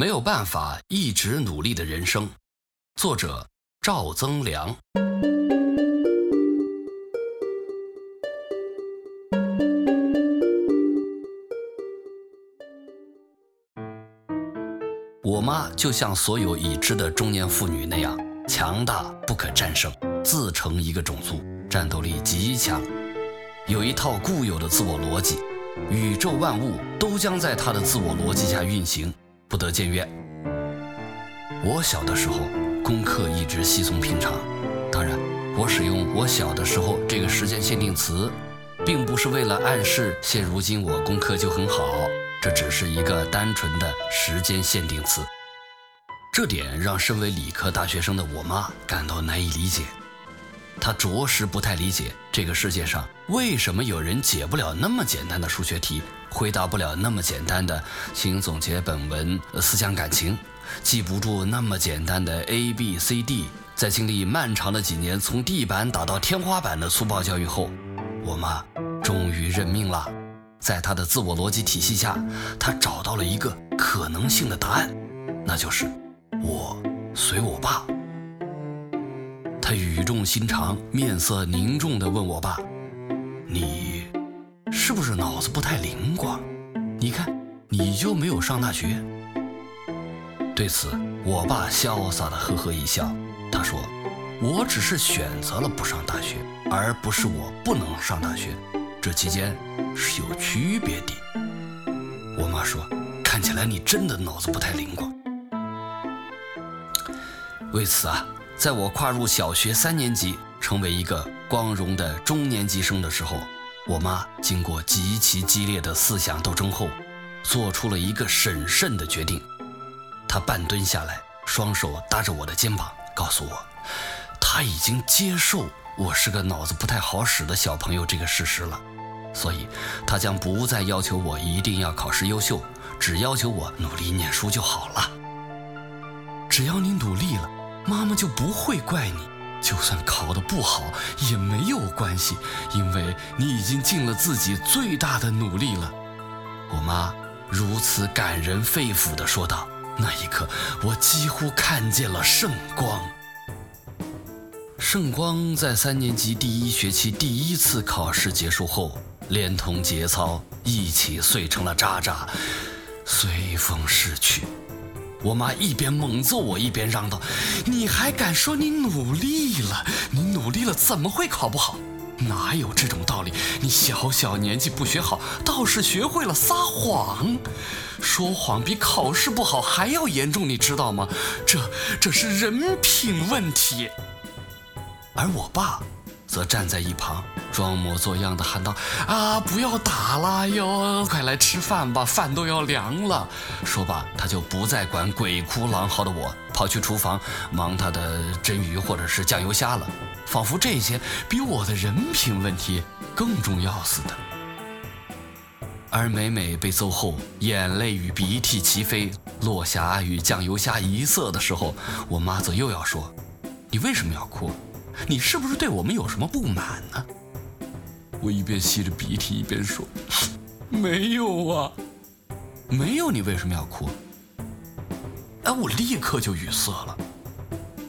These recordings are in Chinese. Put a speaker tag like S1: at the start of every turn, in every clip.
S1: 没有办法一直努力的人生，作者赵增良。我妈就像所有已知的中年妇女那样，强大不可战胜，自成一个种族，战斗力极强，有一套固有的自我逻辑，宇宙万物都将在她的自我逻辑下运行，不得僭越。我小的时候功课一直稀松平常，当然，我使用我小的时候这个时间限定词，并不是为了暗示现如今我功课就很好。这只是一个单纯的时间限定词，这点让身为理科大学生的我妈感到难以理解。他着实不太理解这个世界上为什么有人解不了那么简单的数学题，回答不了那么简单的“请总结本文思想感情”，记不住那么简单的 A B C D。在经历漫长的几年从地板打到天花板的粗暴教育后，我妈终于认命了。在她的自我逻辑体系下，她找到了一个可能性的答案，那就是我随我爸。他语重心长、面色凝重地问我爸：“你是不是脑子不太灵光？你看，你就没有上大学。”对此，我爸潇洒地呵呵一笑，他说：“我只是选择了不上大学，而不是我不能上大学。”这期间是有区别的。我妈说：“看起来你真的脑子不太灵光。”为此啊，在我跨入小学三年级，成为一个光荣的中年级生的时候，我妈经过极其激烈的思想斗争后，做出了一个审慎的决定。她半蹲下来，双手搭着我的肩膀，告诉我，她已经接受我是个脑子不太好使的小朋友这个事实了。所以，他将不再要求我一定要考试优秀，只要求我努力念书就好了。只要你努力了，妈妈就不会怪你。就算考得不好也没有关系，因为你已经尽了自己最大的努力了。我妈如此感人肺腑地说道。那一刻，我几乎看见了圣光。圣光在三年级第一学期第一次考试结束后。连同节操一起碎成了渣渣，随风逝去。我妈一边猛揍我，一边嚷道：“你还敢说你努力了？你努力了怎么会考不好？哪有这种道理？你小小年纪不学好，倒是学会了撒谎。说谎比考试不好还要严重，你知道吗？这这是人品问题。”而我爸。则站在一旁，装模作样的喊道：“啊，不要打了哟，快来吃饭吧，饭都要凉了。”说罢，他就不再管鬼哭狼嚎的我，跑去厨房忙他的蒸鱼或者是酱油虾了，仿佛这些比我的人品问题更重要似的。而每每被揍后，眼泪与鼻涕齐飞，落霞与酱油虾一色的时候，我妈则又要说：“你为什么要哭？”你是不是对我们有什么不满呢？我一边吸着鼻涕一边说：“没有啊，没有。你为什么要哭？”哎，我立刻就语塞了。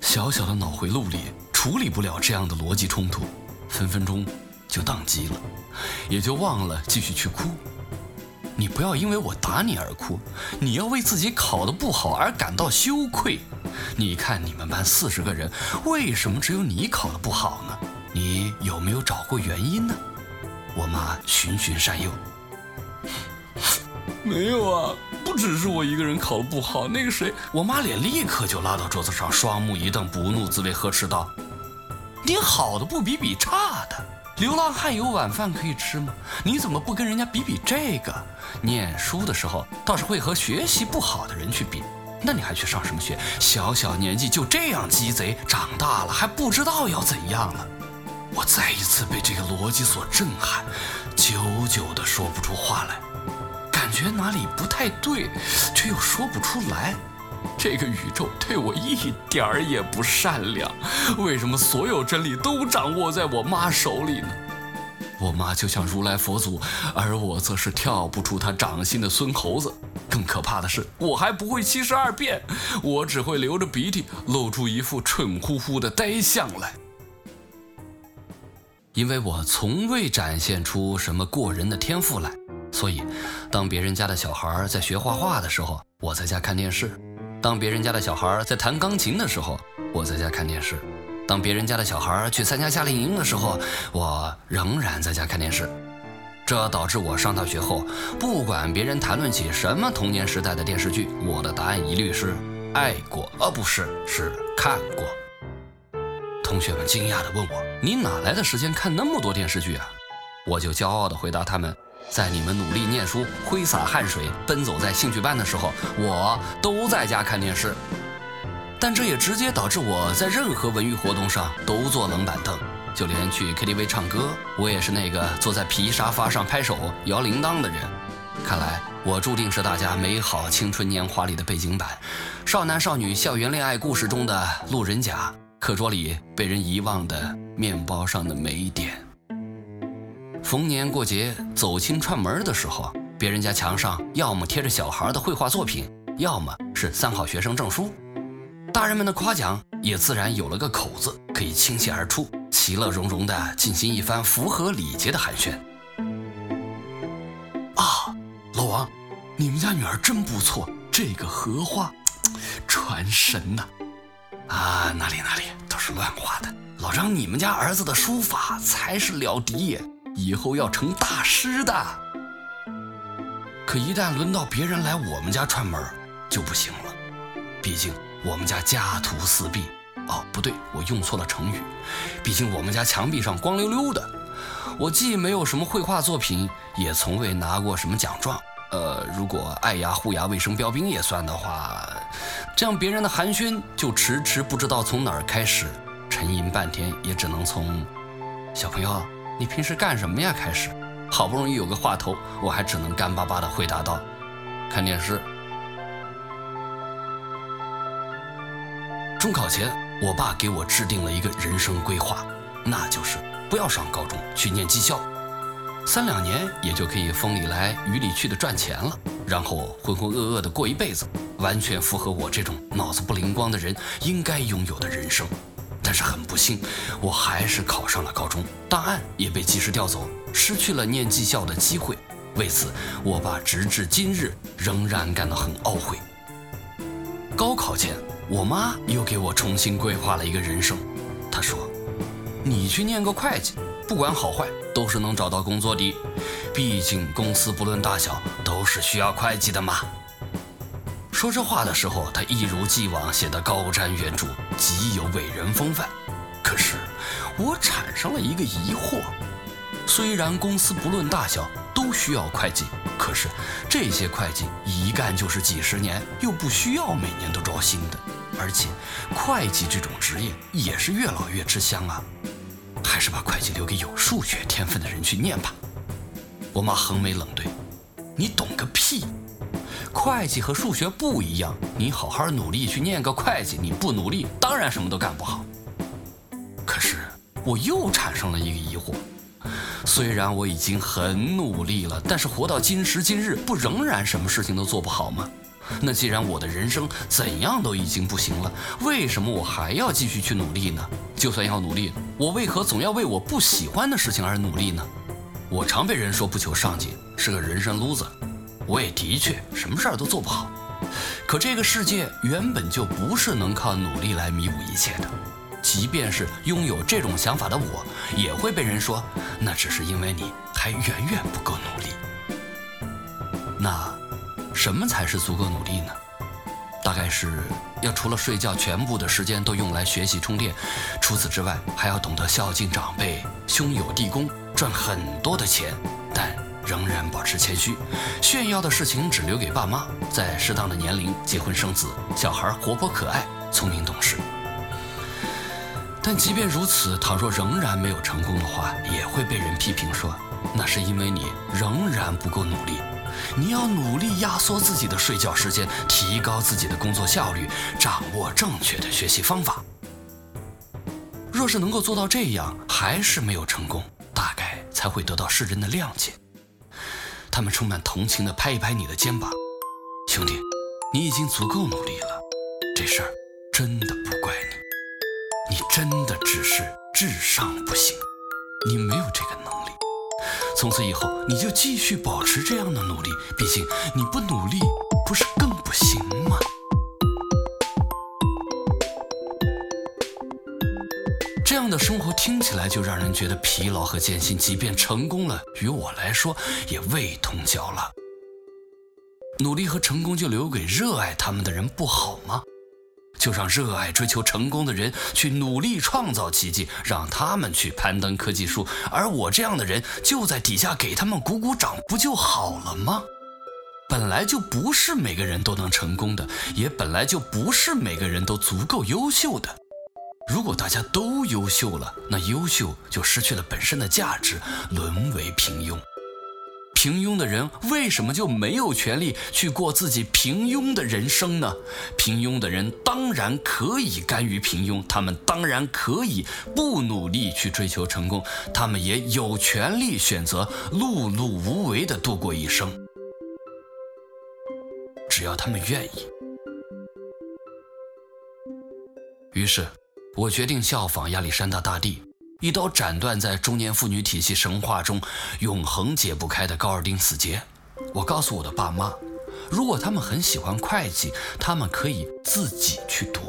S1: 小小的脑回路里处理不了这样的逻辑冲突，分分钟就宕机了，也就忘了继续去哭。你不要因为我打你而哭，你要为自己考得不好而感到羞愧。你看你们班四十个人，为什么只有你考得不好呢？你有没有找过原因呢？我妈循循善诱。没有啊，不只是我一个人考得不好，那个谁……我妈脸立刻就拉到桌子上，双目一瞪，不怒自威，呵斥道：“你好的不比比差的。”流浪汉有晚饭可以吃吗？你怎么不跟人家比比这个？念书的时候倒是会和学习不好的人去比，那你还去上什么学？小小年纪就这样鸡贼，长大了还不知道要怎样了。我再一次被这个逻辑所震撼，久久的说不出话来，感觉哪里不太对，却又说不出来。这个宇宙对我一点儿也不善良，为什么所有真理都掌握在我妈手里呢？我妈就像如来佛祖，而我则是跳不出她掌心的孙猴子。更可怕的是，我还不会七十二变，我只会流着鼻涕，露出一副蠢乎乎的呆相来。因为我从未展现出什么过人的天赋来，所以，当别人家的小孩在学画画的时候，我在家看电视；当别人家的小孩在弹钢琴的时候，我在家看电视；当别人家的小孩去参加夏令营的时候，我仍然在家看电视。这导致我上大学后，不管别人谈论起什么童年时代的电视剧，我的答案一律是爱过，而不是是看过。同学们惊讶地问我：“你哪来的时间看那么多电视剧啊？”我就骄傲地回答他们：“在你们努力念书、挥洒汗水、奔走在兴趣班的时候，我都在家看电视。”但这也直接导致我在任何文娱活动上都坐冷板凳。就连去 KTV 唱歌，我也是那个坐在皮沙发上拍手摇铃铛的人。看来我注定是大家美好青春年华里的背景板，少男少女校园恋爱故事中的路人甲，课桌里被人遗忘的面包上的霉点。逢年过节走亲串门的时候，别人家墙上要么贴着小孩的绘画作品，要么是三好学生证书，大人们的夸奖也自然有了个口子，可以倾泻而出。其乐融融地进行一番符合礼节的寒暄。啊，老王，你们家女儿真不错，这个荷花，传神呐！啊，哪里哪里，都是乱画的。老张，你们家儿子的书法才是了敌，以后要成大师的。可一旦轮到别人来我们家串门，就不行了。毕竟我们家家徒四壁。哦，不对，我用错了成语。毕竟我们家墙壁上光溜溜的，我既没有什么绘画作品，也从未拿过什么奖状。呃，如果爱牙护牙卫生标兵也算的话，这样别人的寒暄就迟迟不知道从哪儿开始，沉吟半天也只能从“小朋友，你平时干什么呀”开始。好不容易有个话头，我还只能干巴巴地回答道：“看电视。”中考前。我爸给我制定了一个人生规划，那就是不要上高中，去念技校，三两年也就可以风里来雨里去的赚钱了，然后浑浑噩噩的过一辈子，完全符合我这种脑子不灵光的人应该拥有的人生。但是很不幸，我还是考上了高中，档案也被及时调走，失去了念技校的机会。为此，我爸直至今日仍然感到很懊悔。高考前。我妈又给我重新规划了一个人生，她说：“你去念个会计，不管好坏，都是能找到工作的。毕竟公司不论大小，都是需要会计的嘛。”说这话的时候，她一如既往显得高瞻远瞩，极有伟人风范。可是我产生了一个疑惑：虽然公司不论大小都需要会计，可是这些会计一干就是几十年，又不需要每年都招新的。而且，会计这种职业也是越老越吃香啊，还是把会计留给有数学天分的人去念吧。我妈横眉冷对：“你懂个屁！会计和数学不一样，你好好努力去念个会计，你不努力，当然什么都干不好。”可是我又产生了一个疑惑：虽然我已经很努力了，但是活到今时今日，不仍然什么事情都做不好吗？那既然我的人生怎样都已经不行了，为什么我还要继续去努力呢？就算要努力，我为何总要为我不喜欢的事情而努力呢？我常被人说不求上进，是个人生 loser。我也的确什么事儿都做不好。可这个世界原本就不是能靠努力来弥补一切的。即便是拥有这种想法的我，也会被人说，那只是因为你还远远不够努力。那。什么才是足够努力呢？大概是要除了睡觉，全部的时间都用来学习充电。除此之外，还要懂得孝敬长辈，兄友弟恭，赚很多的钱，但仍然保持谦虚。炫耀的事情只留给爸妈，在适当的年龄结婚生子，小孩活泼可爱，聪明懂事。但即便如此，倘若仍然没有成功的话，也会被人批评说，那是因为你仍然不够努力。你要努力压缩自己的睡觉时间，提高自己的工作效率，掌握正确的学习方法。若是能够做到这样，还是没有成功，大概才会得到世人的谅解。他们充满同情地拍一拍你的肩膀，兄弟，你已经足够努力了，这事儿真的不怪你，你真的只是智商不行，你没有这个能。从此以后，你就继续保持这样的努力，毕竟你不努力，不是更不行吗？这样的生活听起来就让人觉得疲劳和艰辛，即便成功了，于我来说也味同嚼蜡。努力和成功就留给热爱他们的人不好吗？就让热爱追求成功的人去努力创造奇迹，让他们去攀登科技树，而我这样的人就在底下给他们鼓鼓掌，不就好了吗？本来就不是每个人都能成功的，也本来就不是每个人都足够优秀的。如果大家都优秀了，那优秀就失去了本身的价值，沦为平庸。平庸的人为什么就没有权利去过自己平庸的人生呢？平庸的人当然可以甘于平庸，他们当然可以不努力去追求成功，他们也有权利选择碌碌无为的度过一生，只要他们愿意。于是，我决定效仿亚历山大大帝。一刀斩断在中年妇女体系神话中永恒解不开的高尔丁死结。我告诉我的爸妈，如果他们很喜欢会计，他们可以自己去读；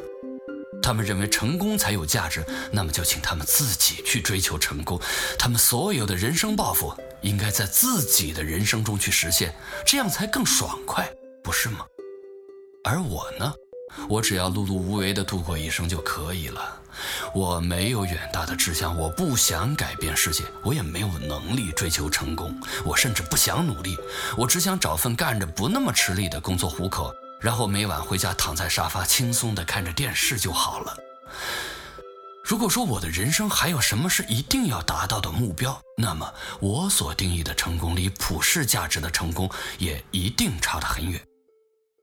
S1: 他们认为成功才有价值，那么就请他们自己去追求成功。他们所有的人生抱负应该在自己的人生中去实现，这样才更爽快，不是吗？而我呢？我只要碌碌无为的度过一生就可以了。我没有远大的志向，我不想改变世界，我也没有能力追求成功，我甚至不想努力。我只想找份干着不那么吃力的工作糊口，然后每晚回家躺在沙发，轻松地看着电视就好了。如果说我的人生还有什么是一定要达到的目标，那么我所定义的成功离普世价值的成功也一定差得很远。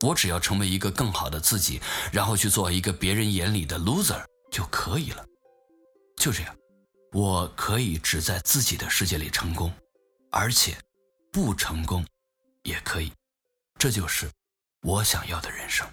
S1: 我只要成为一个更好的自己，然后去做一个别人眼里的 loser 就可以了。就这样，我可以只在自己的世界里成功，而且不成功也可以。这就是我想要的人生。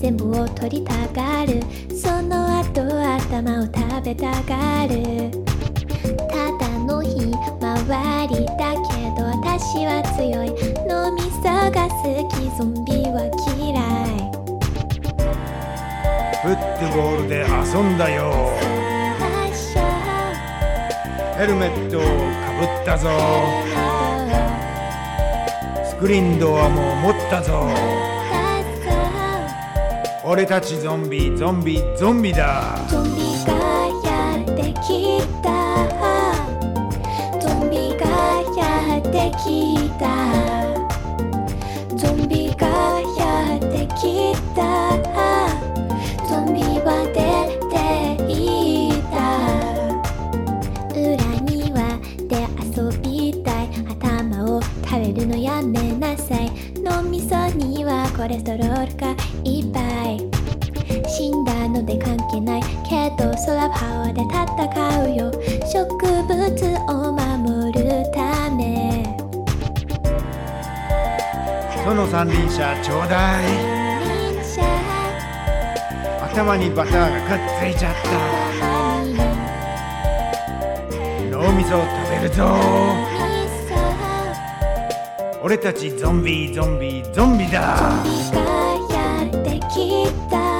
S2: 全部を取りたがる。その後頭を食べたがる。ただのひまわりだけど私は強い。脳みそが好きゾンビは嫌い。
S3: フットボールで遊んだよ。ヘルメットをかぶったぞ。スクリーンドアも持ったぞ俺たちゾンビゾンビゾンビだ。
S2: ゾンビがやってきた。ゾンビがやってきた。ゾンビがやってきた。ゾンビは出ていた。裏庭で遊びたい。頭を食べるのやめなさい。脳みそにはコレステロール
S3: 三輪車ちょうだい。頭にバターがくっついちゃった。脳みそを食べるぞ。俺たちゾンビゾンビゾンビだ。
S2: ゾンビがやってきた。